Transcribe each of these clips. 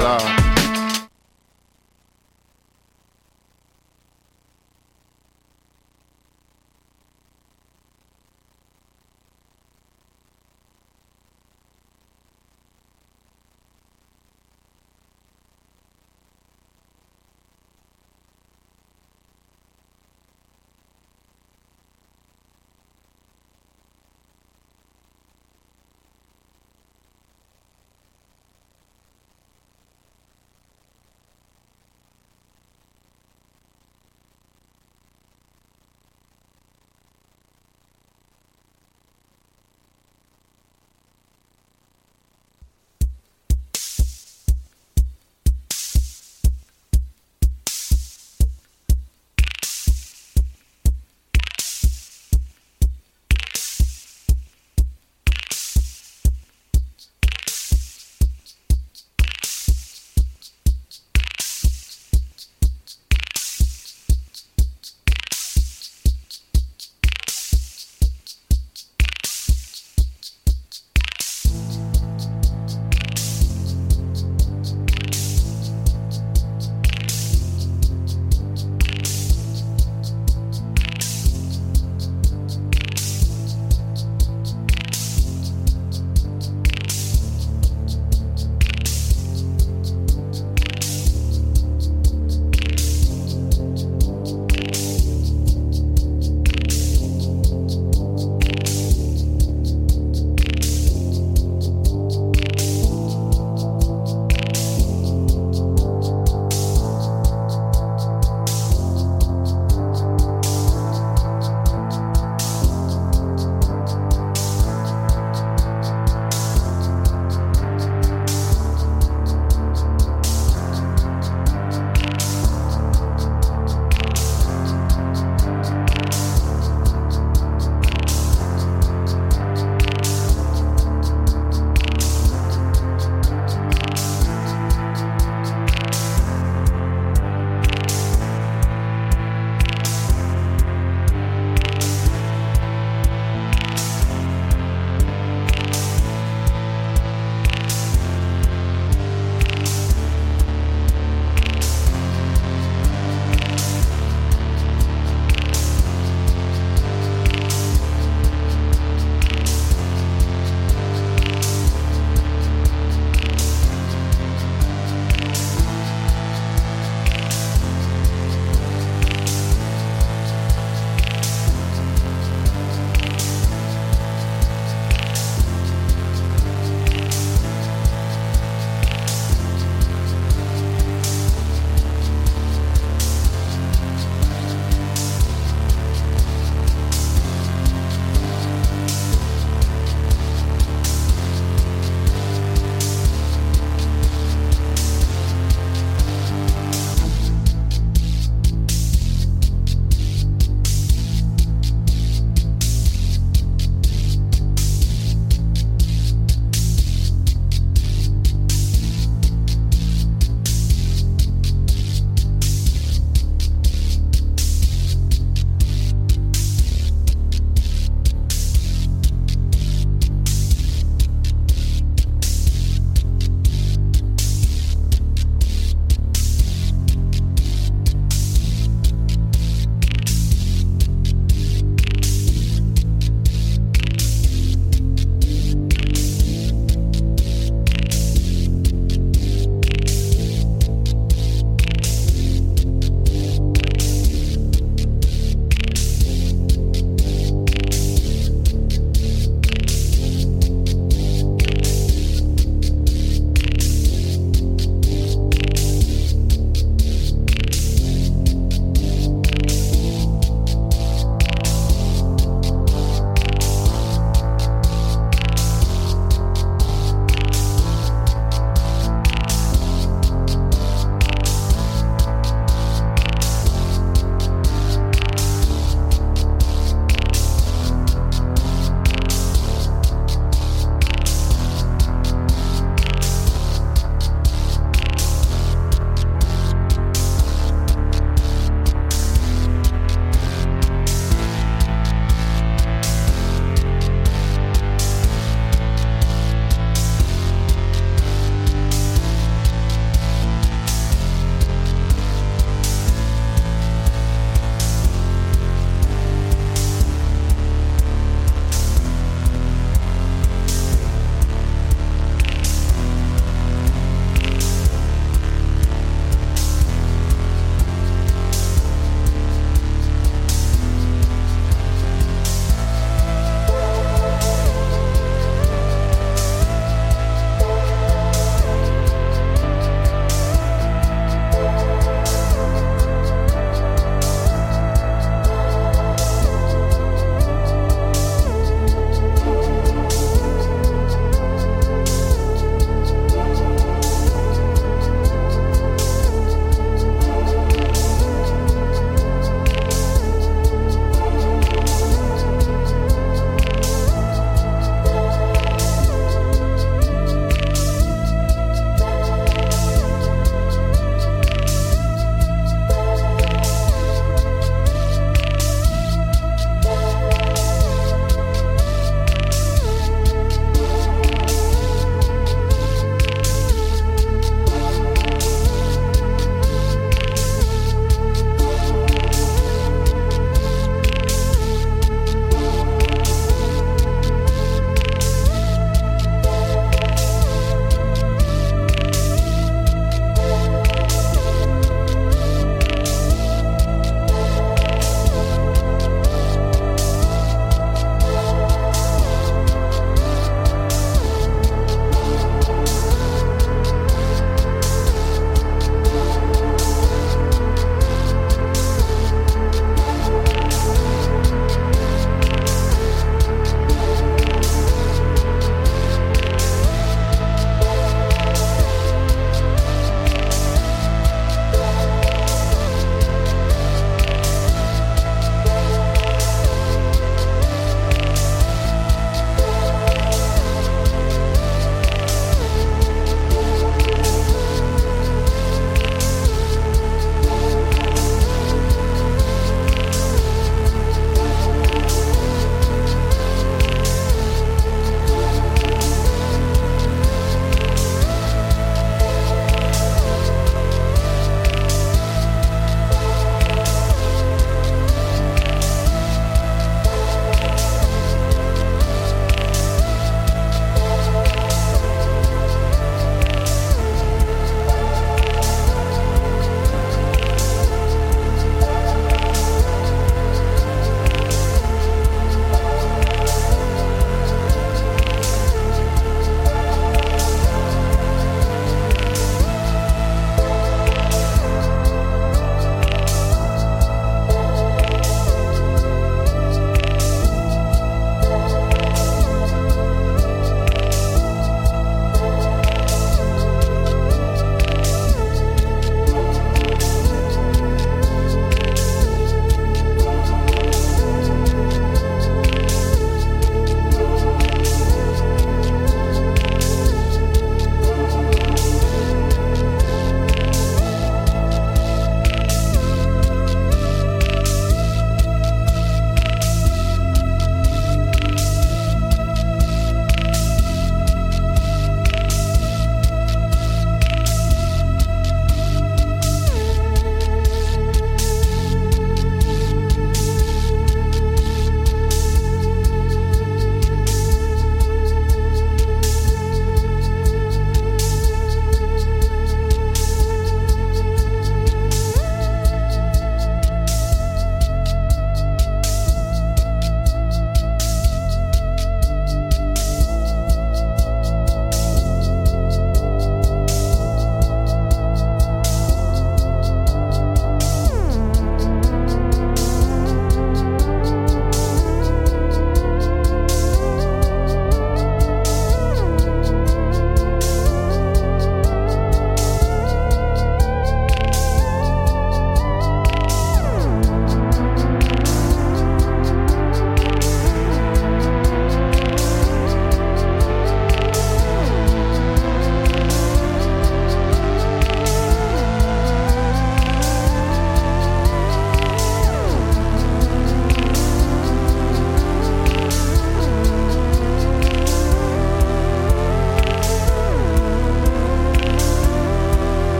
Là.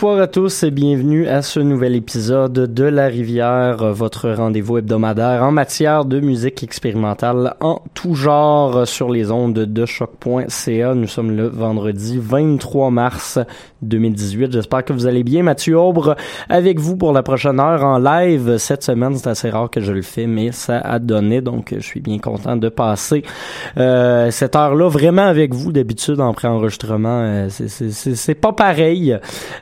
Bonsoir à tous et bienvenue à ce nouvel épisode de La Rivière, votre rendez-vous hebdomadaire en matière de musique expérimentale en tout genre sur les ondes de choc.ca. Nous sommes le vendredi 23 mars 2018. J'espère que vous allez bien. Mathieu Aubre avec vous pour la prochaine heure en live. Cette semaine, c'est assez rare que je le fais, mais ça a donné, donc je suis bien content de passer euh, cette heure-là vraiment avec vous. D'habitude, en pré-enregistrement, euh, c'est pas pareil.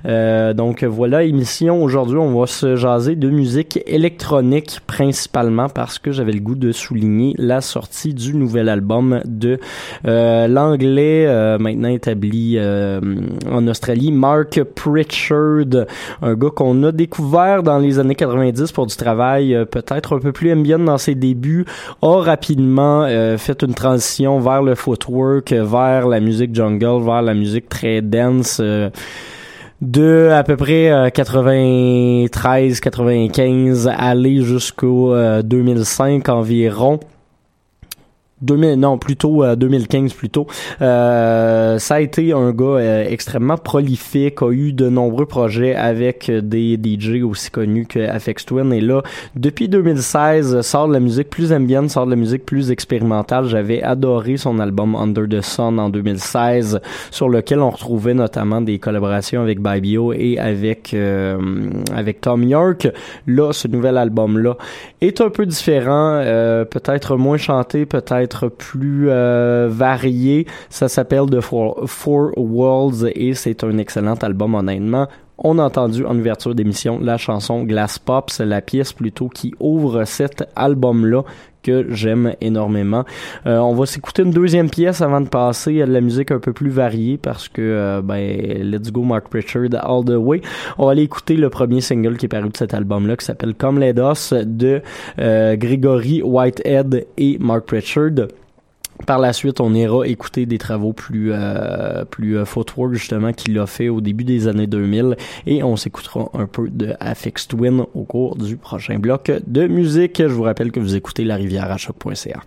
Euh, donc voilà, émission. Aujourd'hui, on va se jaser de musique électronique principalement parce que j'avais le goût de souligner la sortie du nouvel album de euh, l'anglais euh, maintenant établi en Australie, Mark Pritchard, un gars qu'on a découvert dans les années 90 pour du travail peut-être un peu plus ambient dans ses débuts, a rapidement fait une transition vers le footwork, vers la musique jungle, vers la musique très dense de à peu près 93, 95, aller jusqu'au 2005 environ. 2000, non, plutôt 2015 euh, plutôt. Euh, ça a été un gars euh, extrêmement prolifique, a eu de nombreux projets avec des DJ aussi connus que Afex Twin. Et là, depuis 2016, sort de la musique plus ambiante, sort de la musique plus expérimentale. J'avais adoré son album Under the Sun en 2016, sur lequel on retrouvait notamment des collaborations avec Babio et avec avec Tom York. Là, ce nouvel album-là est un peu différent, peut-être moins chanté, peut-être plus euh, varié. Ça s'appelle The Four, Four Worlds et c'est un excellent album honnêtement. On a entendu en ouverture d'émission la chanson Glass Pop, c'est la pièce plutôt qui ouvre cet album-là que j'aime énormément. Euh, on va s'écouter une deuxième pièce avant de passer à de la musique un peu plus variée parce que euh, ben let's go Mark Pritchard all the way. On va aller écouter le premier single qui est paru de cet album là qui s'appelle Come Let Us de euh, Gregory Whitehead et Mark Pritchard. Par la suite, on ira écouter des travaux plus euh, plus euh, footwork justement qu'il a fait au début des années 2000 et on s'écoutera un peu de Affix Twin au cours du prochain bloc de musique. Je vous rappelle que vous écoutez La Rivière à choc.ca.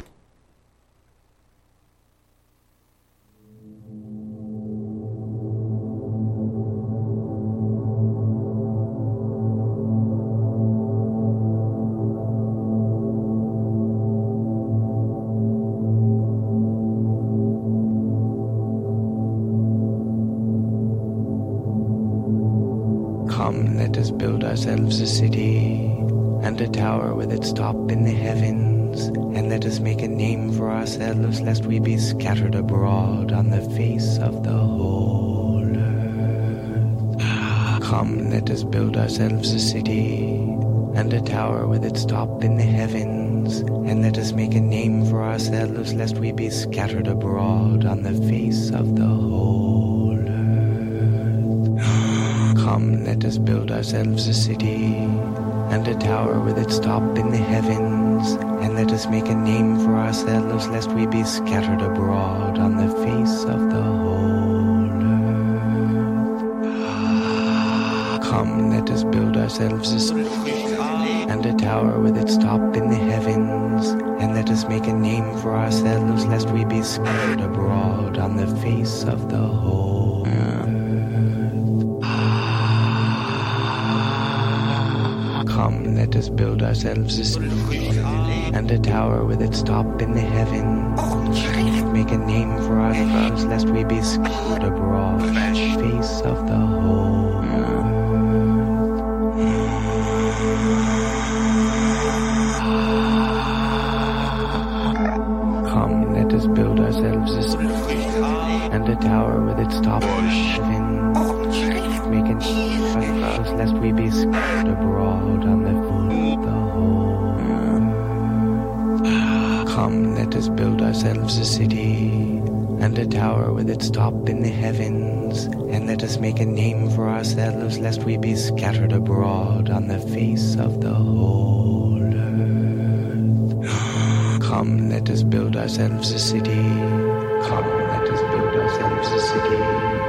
ourselves a city and a tower with its top in the heavens, and let us make a name for ourselves, lest we be scattered abroad on the face of the whole earth. Come, let us build ourselves a city and a tower with its top in the heavens, and let us make a name for ourselves, lest we be scattered abroad on the face of the whole Come, let us build ourselves a city and a tower with its top in the heavens, and let us make a name for ourselves, lest we be scattered abroad on the face of the whole earth. Come, let us build ourselves a city and a tower with its top in the heavens, and let us make a name for ourselves, lest we be scattered abroad on the face of the whole let us build ourselves a city and a tower with its top in the heavens. Make a name for ourselves, lest we be scattered abroad face of the whole. Come, let us build ourselves a city and a tower with its top in the heavens making us lest we be scattered abroad on the ourselves a city and a tower with its top in the heavens, and let us make a name for ourselves, lest we be scattered abroad on the face of the whole earth. Come, let us build ourselves a city. Come, let us build ourselves a city.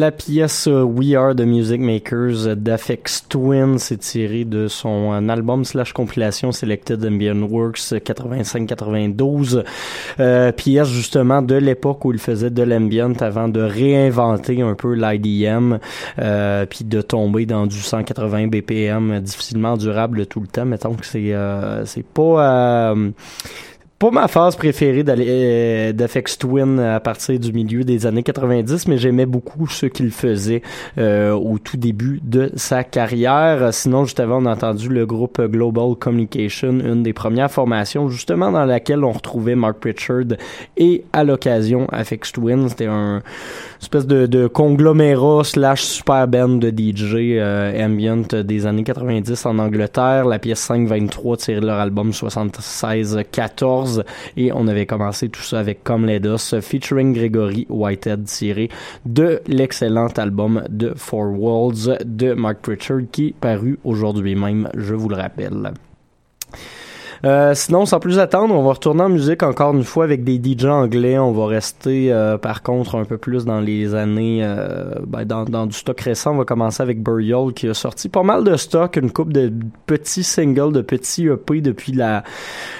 La pièce euh, We Are the Music Makers d'Afex Twin s'est tirée de son euh, album slash compilation Selected Ambient Works 85-92. Euh, pièce justement de l'époque où il faisait de l'ambient avant de réinventer un peu l'IDM euh, puis de tomber dans du 180 BPM difficilement durable tout le temps. Mettons que c'est euh, c'est pas pas ma phase préférée euh, d'Afex Twin à partir du milieu des années 90, mais j'aimais beaucoup ce qu'il faisait euh, au tout début de sa carrière. Sinon, juste avant, on a entendu le groupe Global Communication, une des premières formations justement dans laquelle on retrouvait Mark Pritchard et à l'occasion Afex Twin. C'était un espèce de, de conglomérat slash super band de DJ euh, ambient des années 90 en Angleterre. La pièce 523 tirée de leur album 76-14 et on avait commencé tout ça avec Comme les featuring Gregory Whitehead tiré de l'excellent album de Four Walls de Mark Pritchard qui est paru aujourd'hui même, je vous le rappelle. Euh, sinon, sans plus attendre, on va retourner en musique encore une fois avec des DJ anglais. On va rester, euh, par contre, un peu plus dans les années, euh, ben, dans, dans, du stock récent. On va commencer avec Burial qui a sorti pas mal de stock, une coupe de petits singles, de petits EP depuis la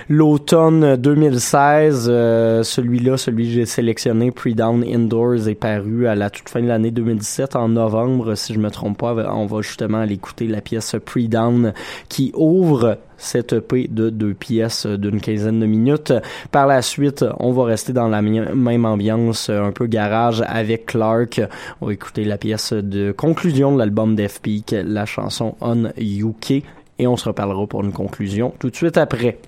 l'automne 2016. celui-là, celui que j'ai sélectionné, Pre-Down Indoors, est paru à la toute fin de l'année 2017, en novembre, si je me trompe pas. On va justement aller écouter la pièce Pre-Down qui ouvre cette EP de deux pièces d'une quinzaine de minutes. Par la suite, on va rester dans la même ambiance, un peu garage avec Clark. On va écouter la pièce de conclusion de l'album Def Peak, la chanson On UK, et on se reparlera pour une conclusion tout de suite après.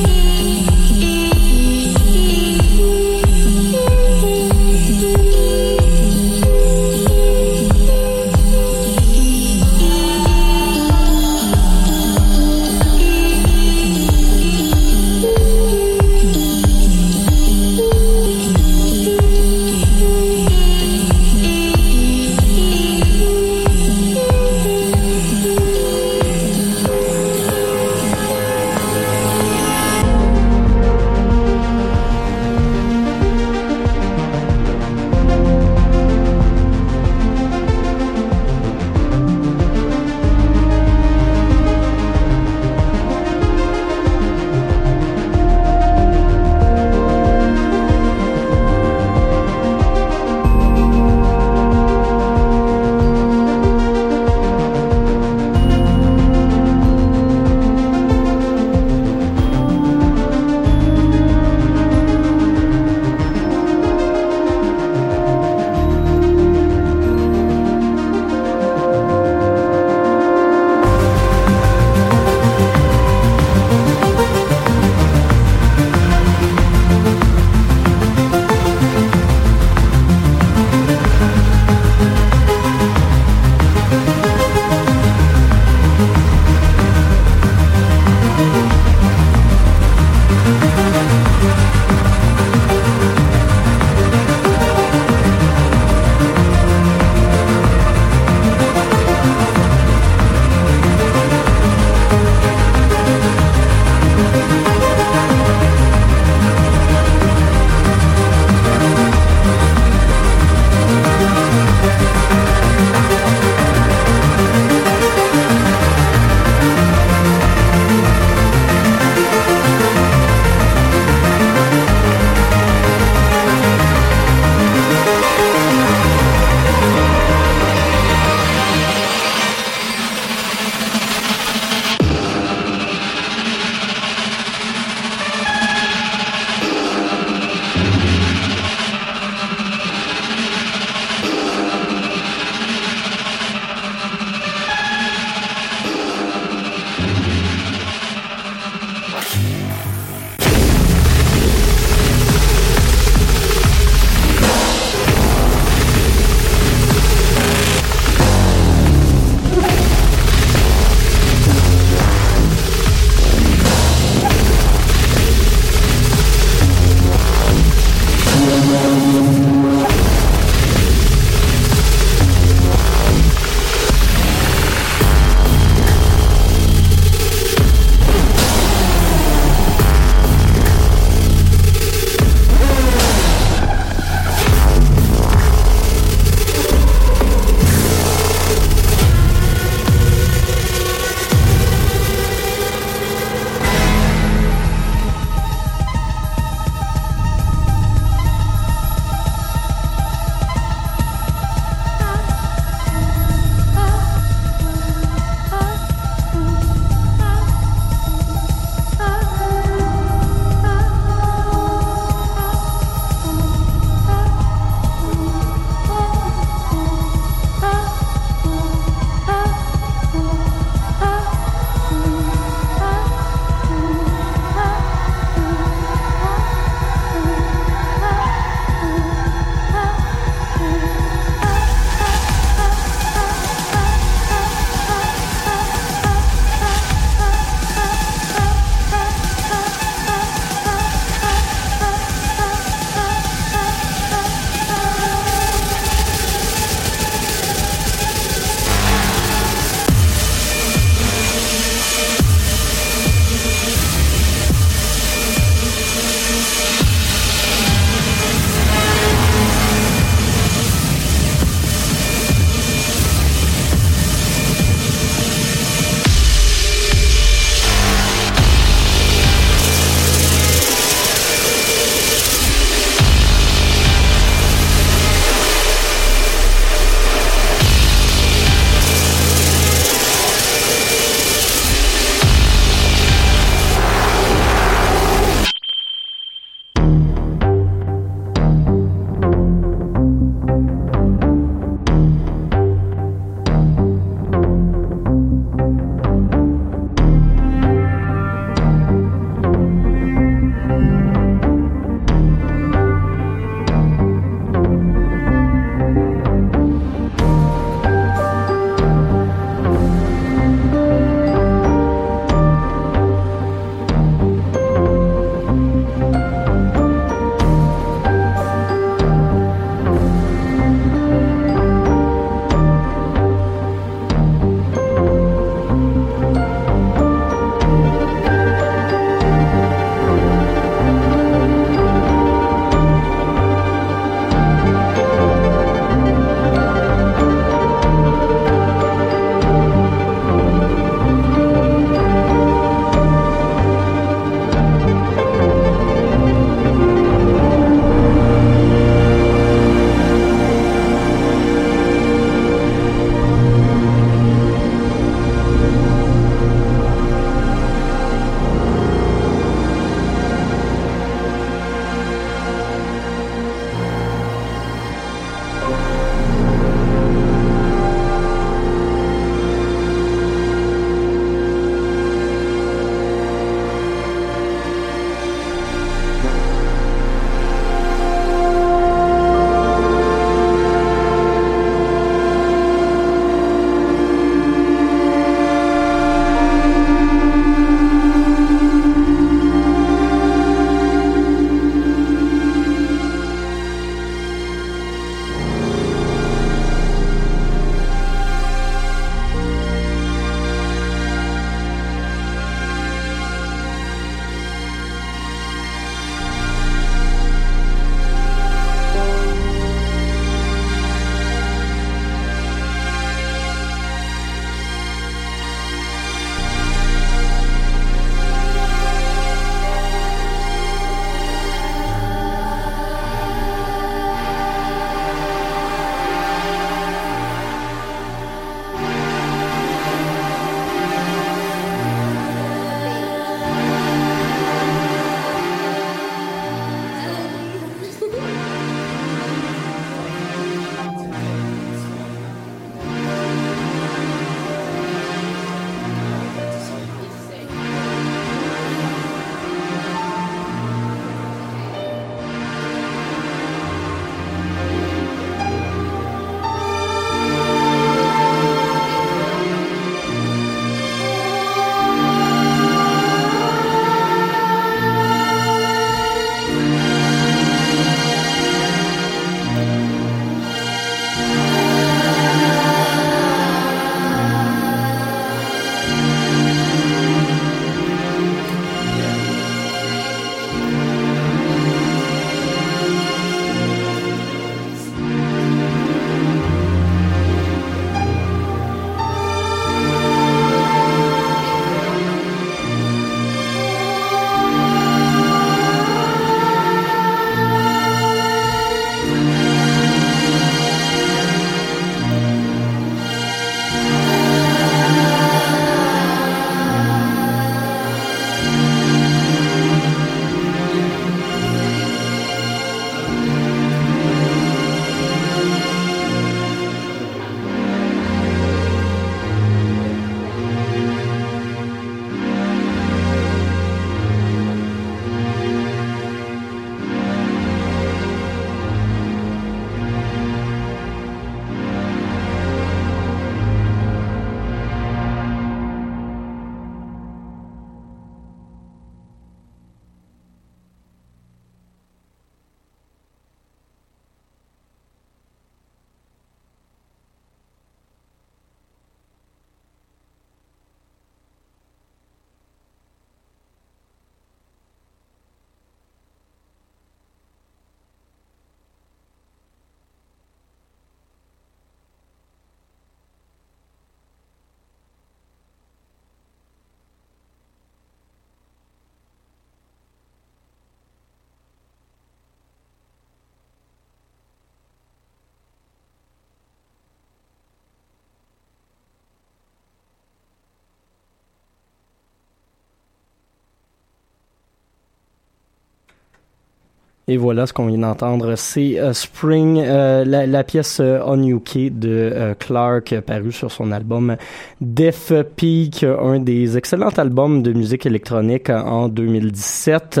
Et voilà ce qu'on vient d'entendre, c'est euh, Spring, euh, la, pièce euh, On UK de Clark, paru sur son album Death Peak, un des excellents albums de musique électronique en 2017.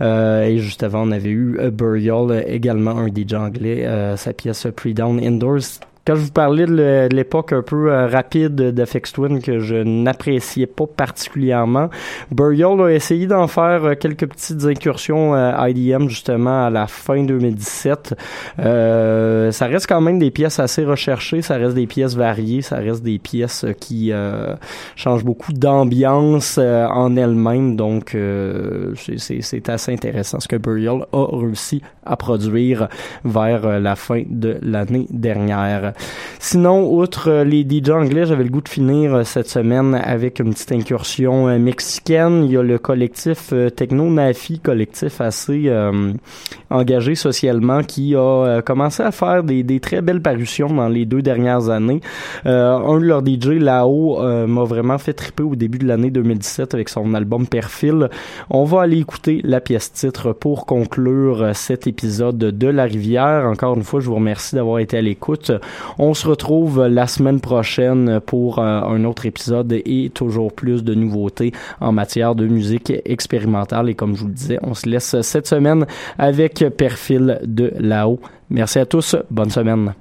et juste avant, on avait eu Burial, également un DJ anglais, sa pièce Pre-Down Indoors quand je vous parlais de l'époque un peu euh, rapide d'FX Twin que je n'appréciais pas particulièrement, Burial a essayé d'en faire euh, quelques petites incursions à IDM justement à la fin 2017. Euh, ça reste quand même des pièces assez recherchées, ça reste des pièces variées, ça reste des pièces qui euh, changent beaucoup d'ambiance en elles-mêmes, donc c'est assez intéressant ce que Burial a réussi à produire vers la fin de l'année dernière. Sinon, outre euh, les DJ anglais, j'avais le goût de finir euh, cette semaine avec une petite incursion euh, mexicaine. Il y a le collectif Techno Nafi, collectif assez engagé socialement, qui a commencé à faire des, des, très belles parutions dans les deux dernières années. un de leurs DJ, là-haut, m'a vraiment fait triper au début de l'année 2017 avec son album Perfil. On va aller écouter la pièce titre pour conclure cet épisode de La Rivière. Encore une fois, je vous remercie d'avoir été à l'écoute. On se retrouve la semaine prochaine pour euh, un autre épisode et toujours plus de nouveautés en matière de musique expérimentale. Et comme je vous le disais, on se laisse cette semaine avec Perfil de là-haut. Merci à tous. Bonne semaine.